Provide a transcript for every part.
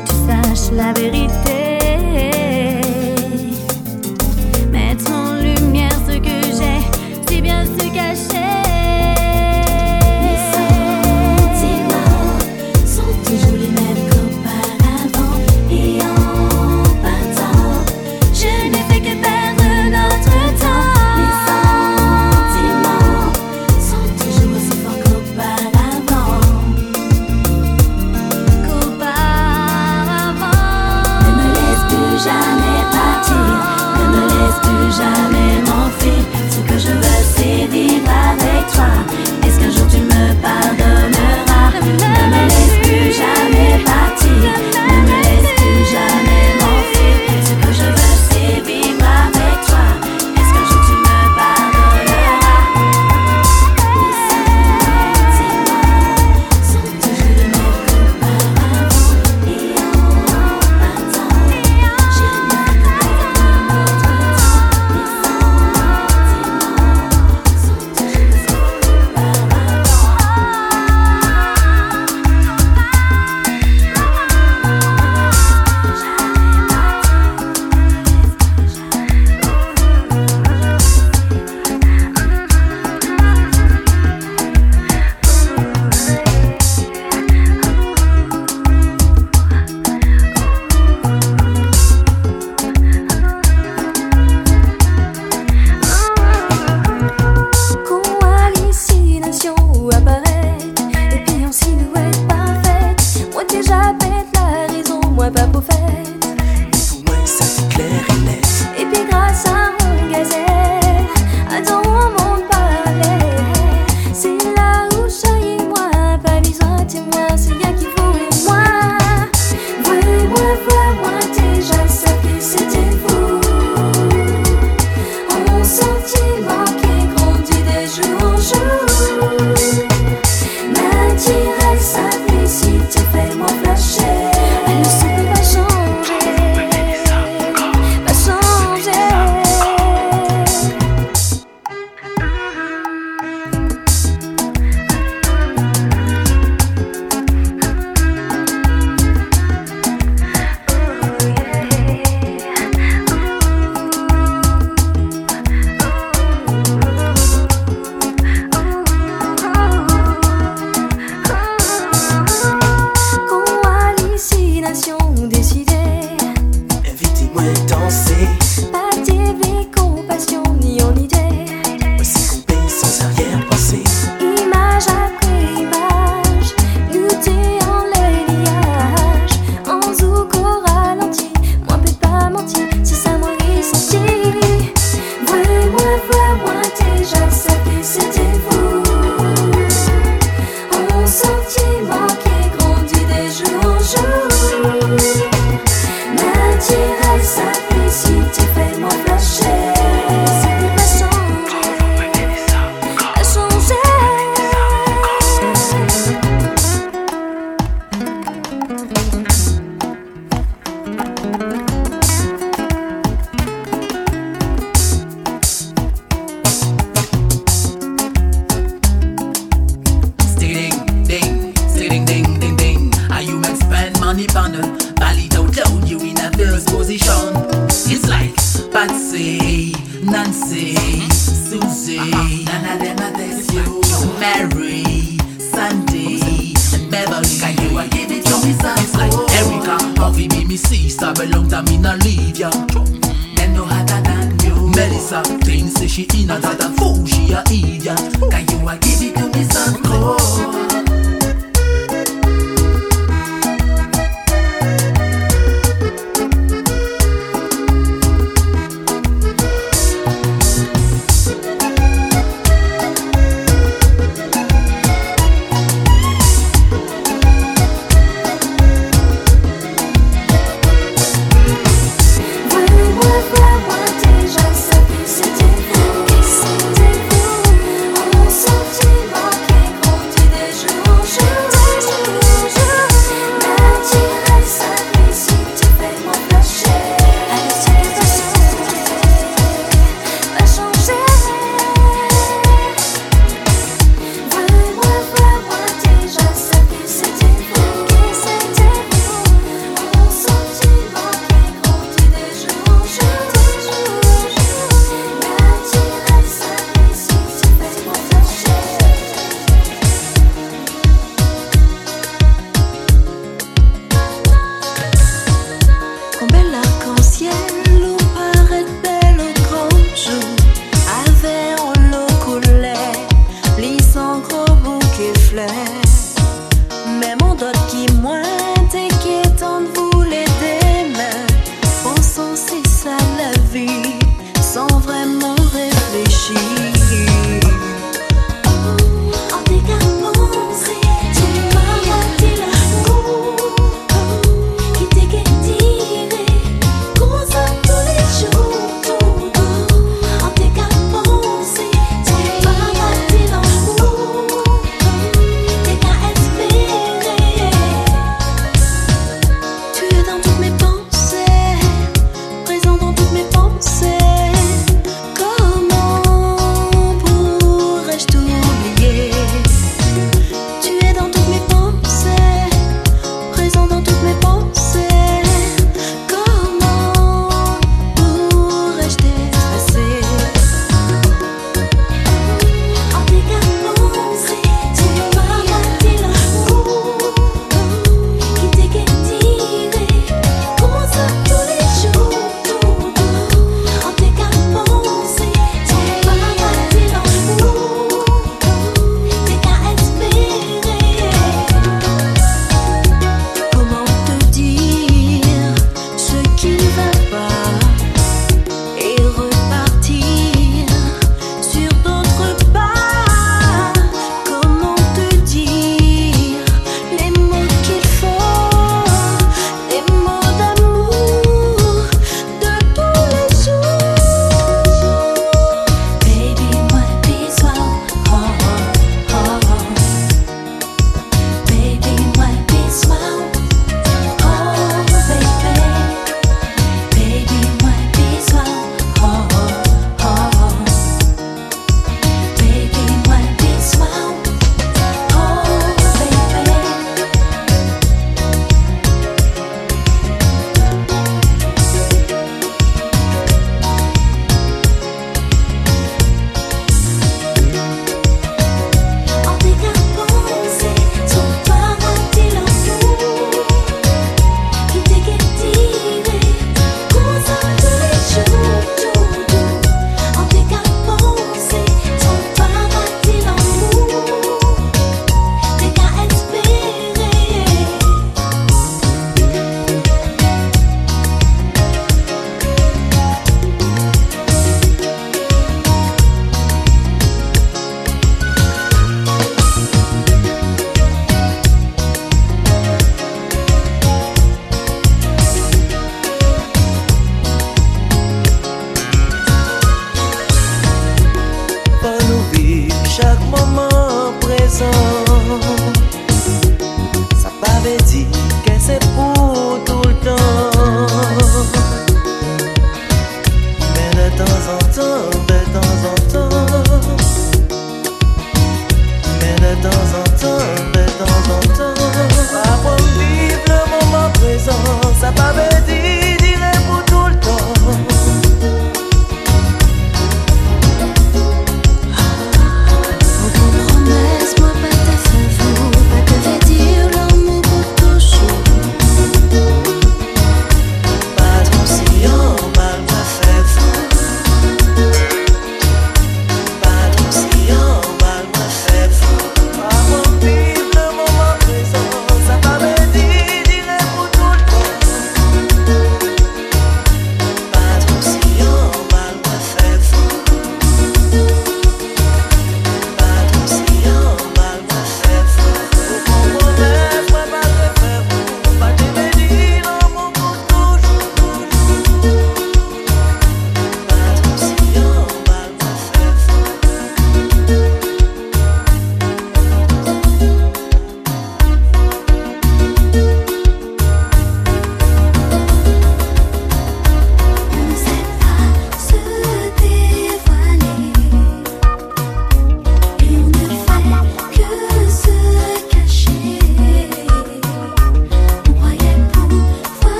que tu saches la vérité.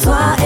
Toi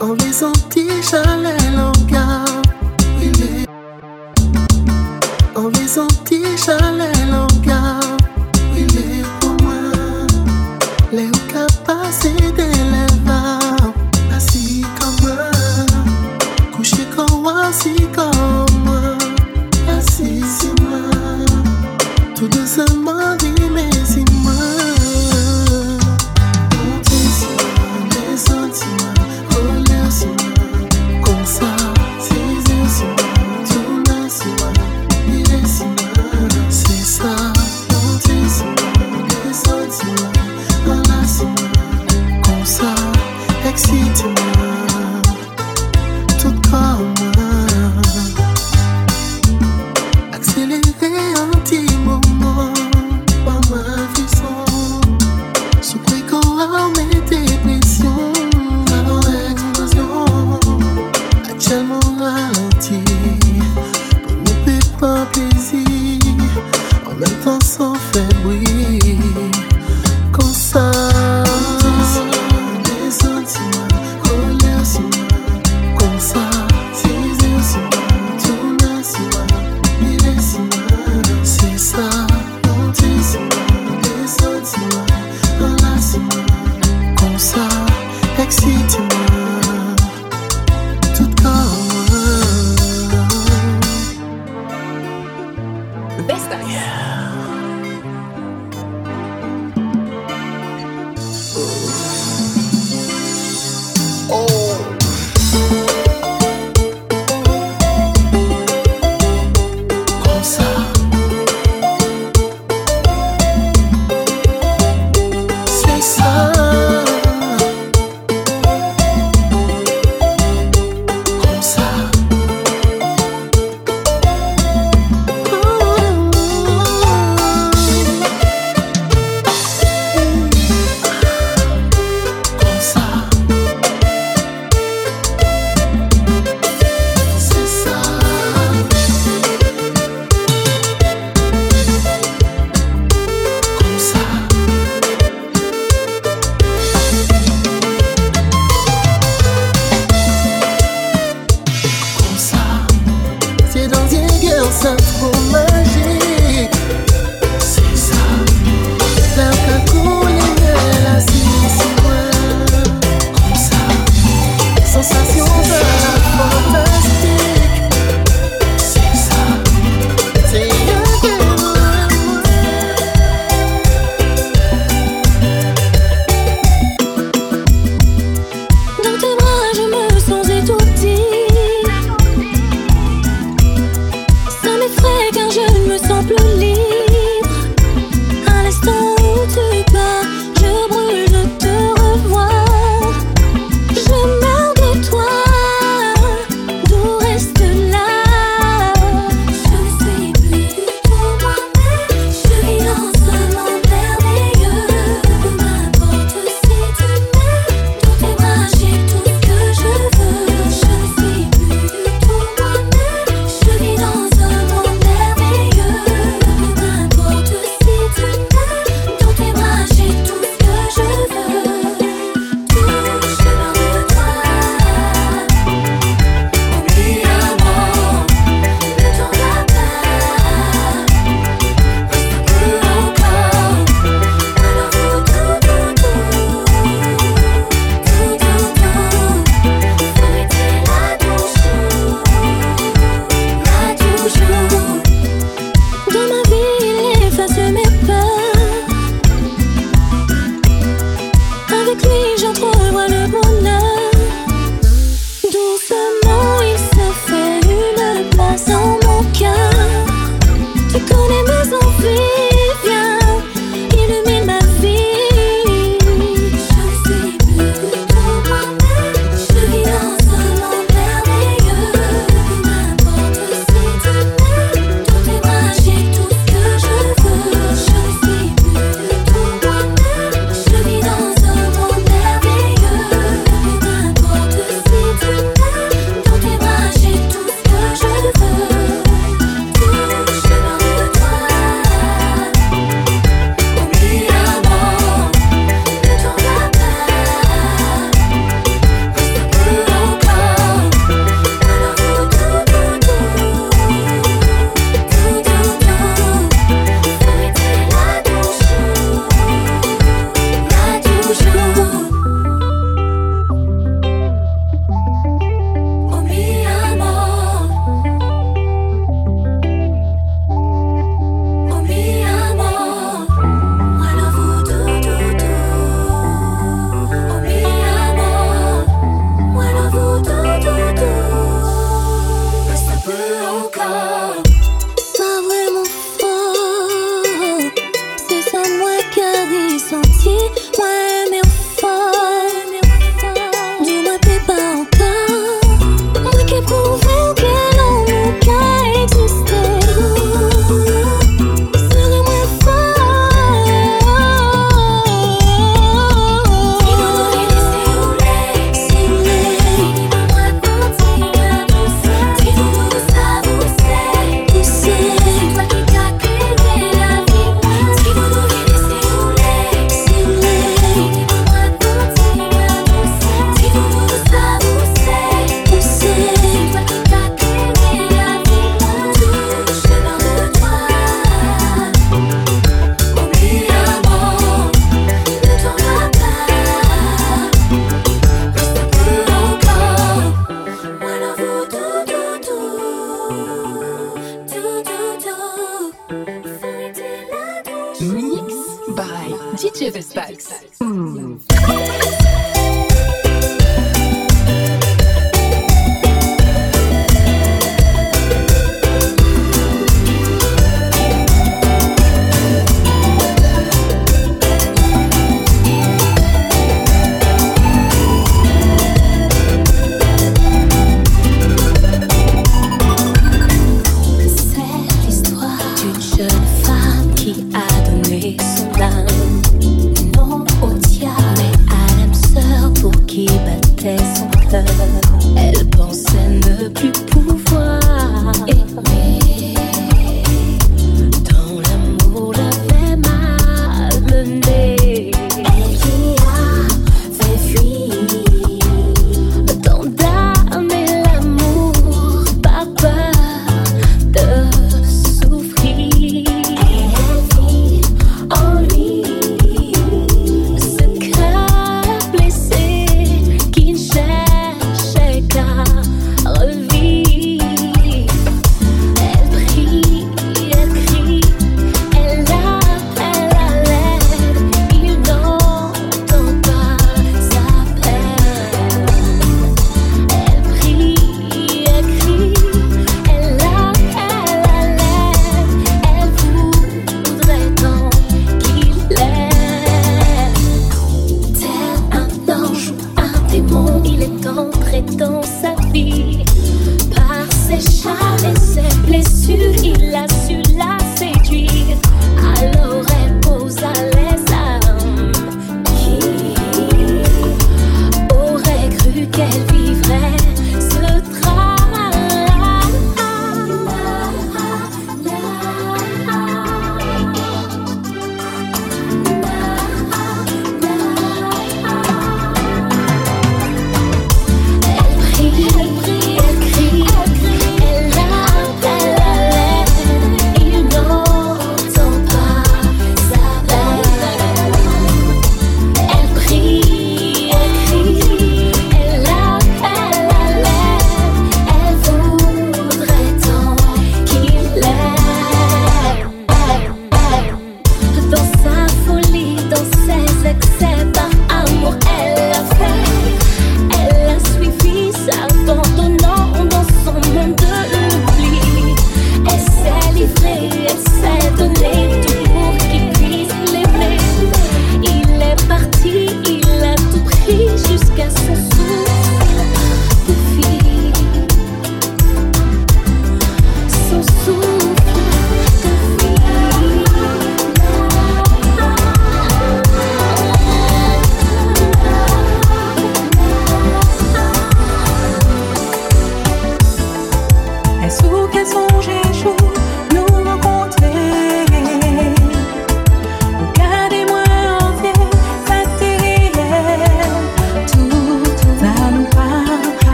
Je vis dans un monde merveilleux.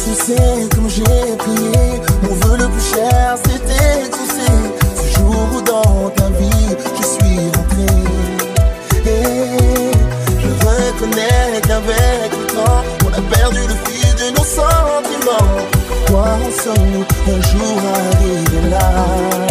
Je sais comme j'ai prié, mon vœu le plus cher c'était exaucé. Ce jour où dans ta vie je suis rentré. Et je reconnais qu'avec le temps, on a perdu le fil de nos sentiments. Pourquoi en sommes-nous un jour arrivés là?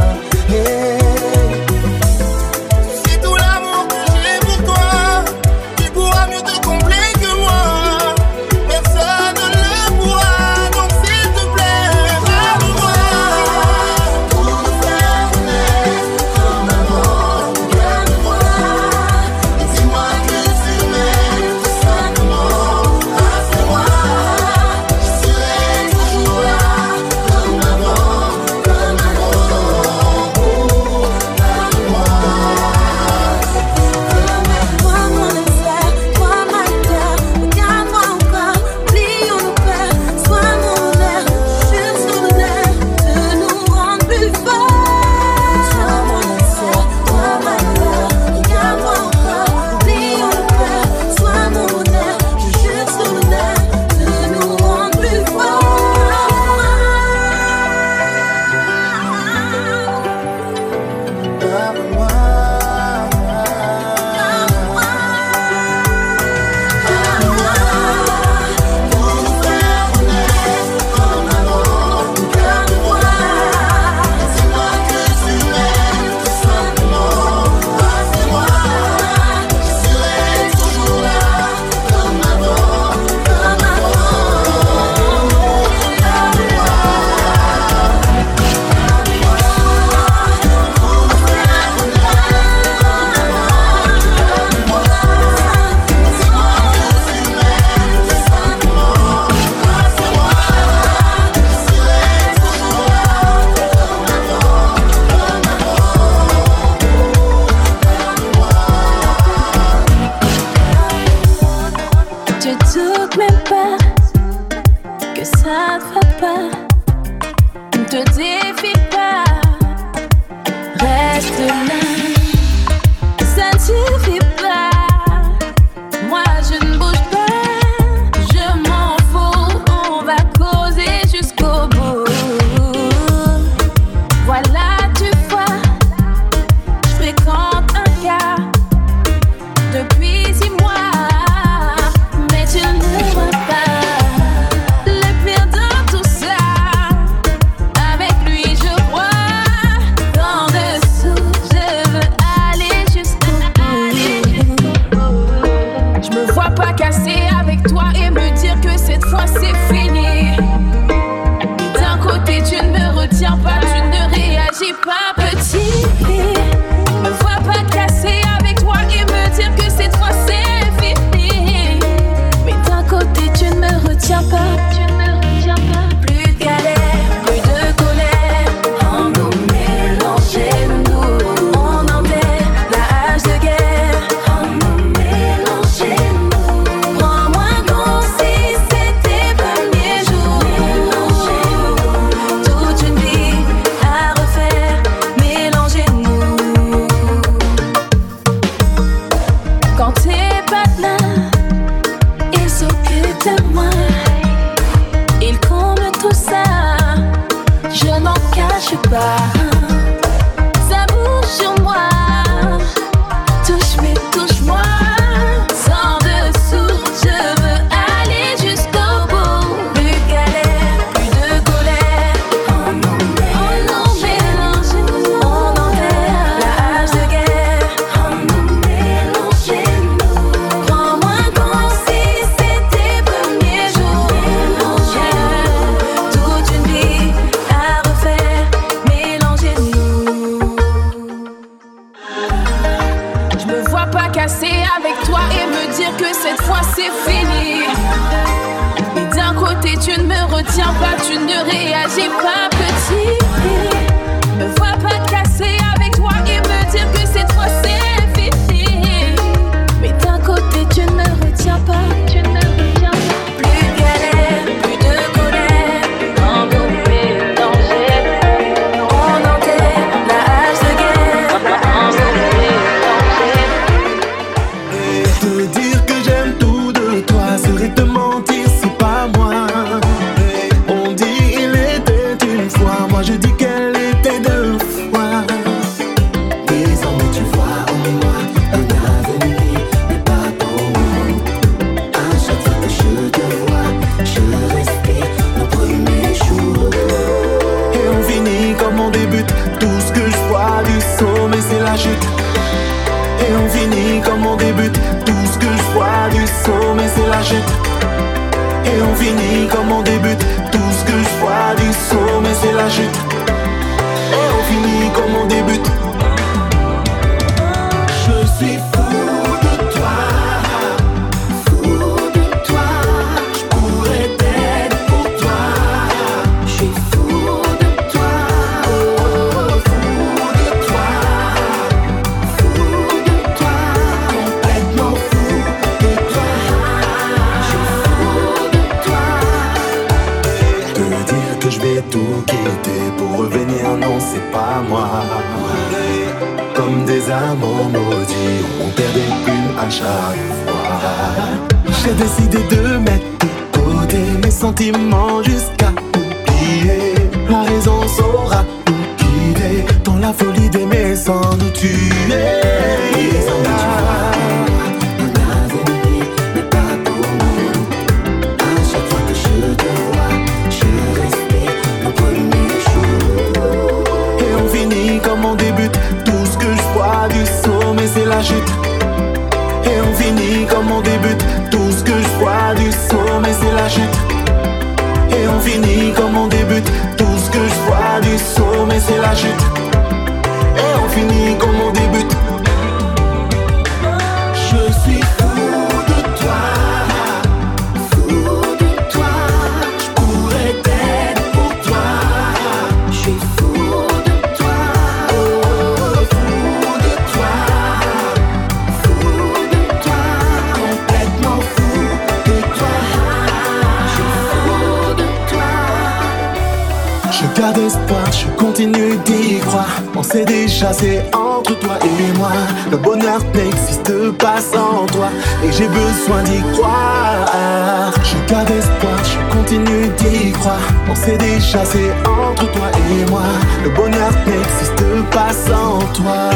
Je continue d'y croire. On sait déjà, c'est entre toi et moi. Le bonheur n'existe pas sans toi. Et j'ai besoin d'y croire. Je garde espoir, je continue d'y croire. On sait déjà, c'est entre toi et moi. Le bonheur n'existe pas sans toi.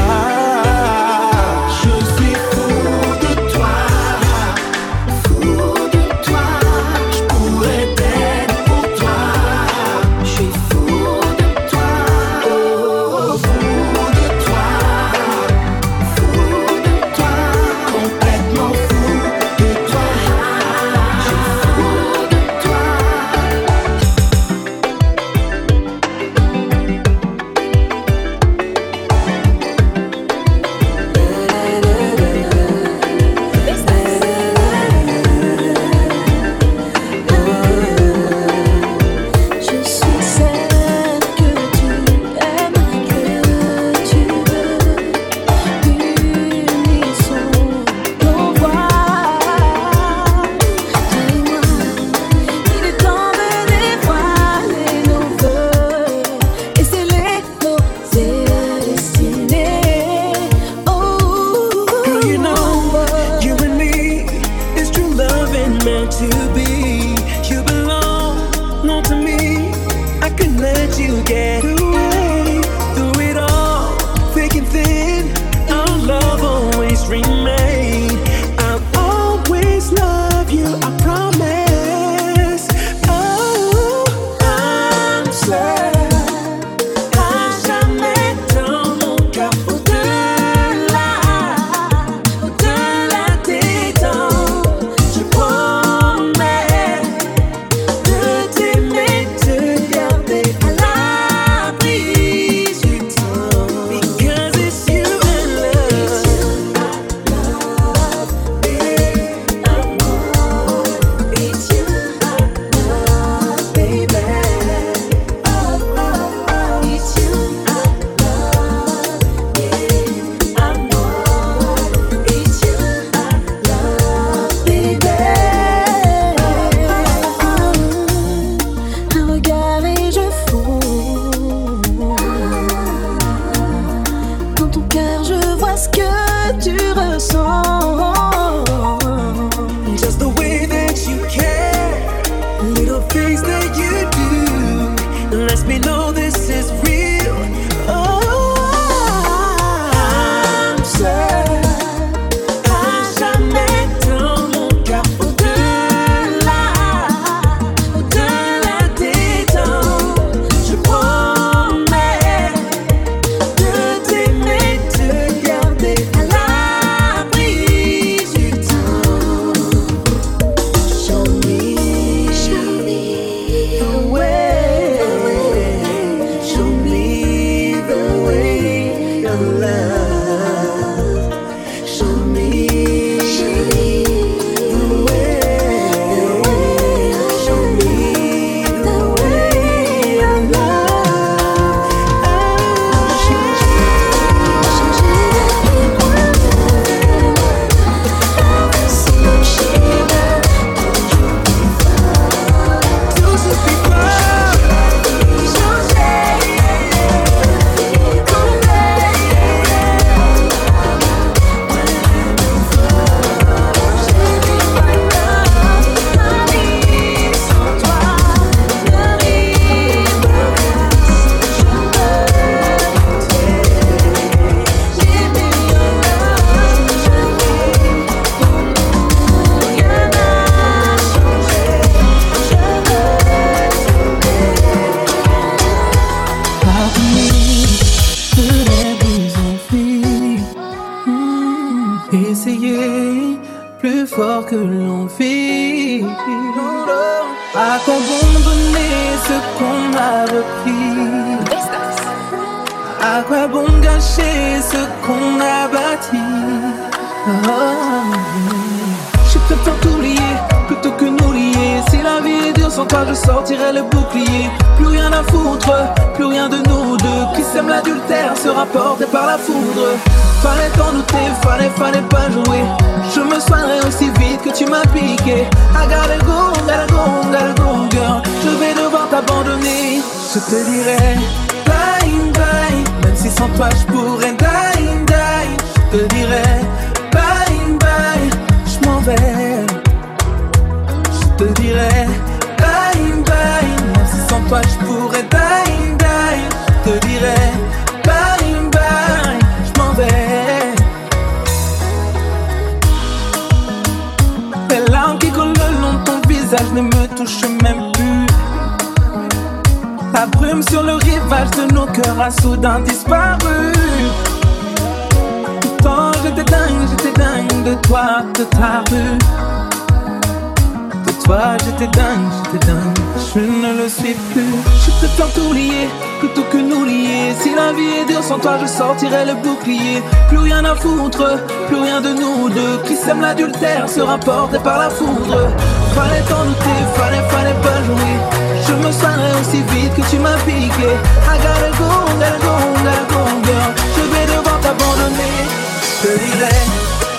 Ah. Je préfère t'oublier plutôt que nous lier. Si la vie est dure sans toi, je sortirai le bouclier. Plus rien à foutre, plus rien de nous deux. Qui sème l'adultère sera porté par la foudre. Fallait t'en douter, fallait, fallait pas jouer. Je me soignerai aussi vite que tu m'as piqué. I gotta go, gotta go, gotta go, girl. Je vais devoir t'abandonner. Je te dirai, bye, bye. Même si sans toi je pourrais die, die. Je te dirai. toi je pourrais bye bye, te dirais bye je m'en vais. Tes qui collent le long de ton visage ne me touchent même plus. La brume sur le rivage de nos cœurs a soudain disparu. Pourtant j'étais dingue, j'étais dingue de toi, de ta rue toi j'étais dingue, j'étais dingue. Je ne le suis plus. Je peux tant oublier, plutôt que nous lier. Si la vie est dure sans toi, je sortirai le bouclier. Plus rien à foutre, plus rien de nous deux. Qui sème l'adultère sera porté par la foudre. Fallait t'en douter, fallait, fallait pas jouer. Je me soignerai aussi vite que tu m'as piqué. I gotta go, gotta go, gotta go, girl. Je vais devoir t'abandonner. Je dirai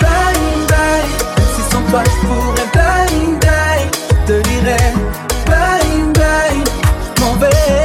bye bye, même si sans toi je pourrais Bye, bye, je.